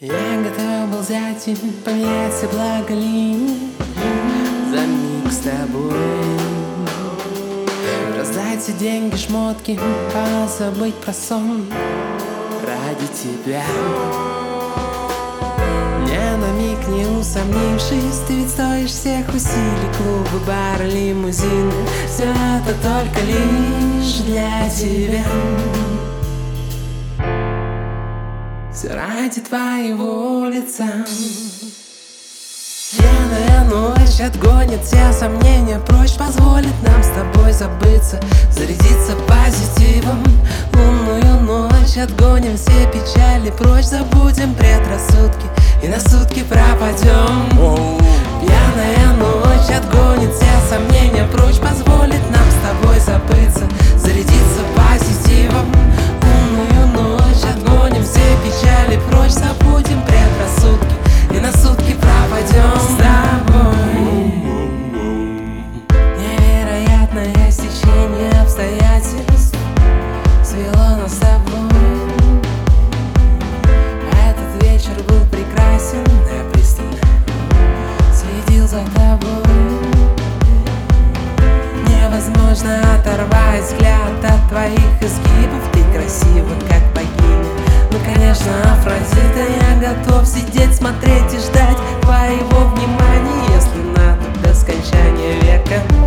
Я готов был взять и поменять все благо линии За миг с тобой. Раздать все деньги, шмотки, позабыть про сон. Ради тебя. Не на миг не усомнившись Ты ведь стоишь всех усилий. Клубы, бары, лимузины. Все это только лишь для тебя все ради твоего лица. Пьяная ночь отгонит все сомнения. Прочь Позволит нам с тобой забыться Зарядиться позитивом. Лунную ночь отгоним все печали. Прочь Забудем предрассудки и на сутки пропадем. Пьяная ночь отгонит все сомнения. Прочь Позволит за тобой. Невозможно оторвать взгляд от твоих изгибов. Ты красива, как богиня. Ну, конечно, Афродита, я готов сидеть, смотреть и ждать Твоего внимания, если надо, до скончания века.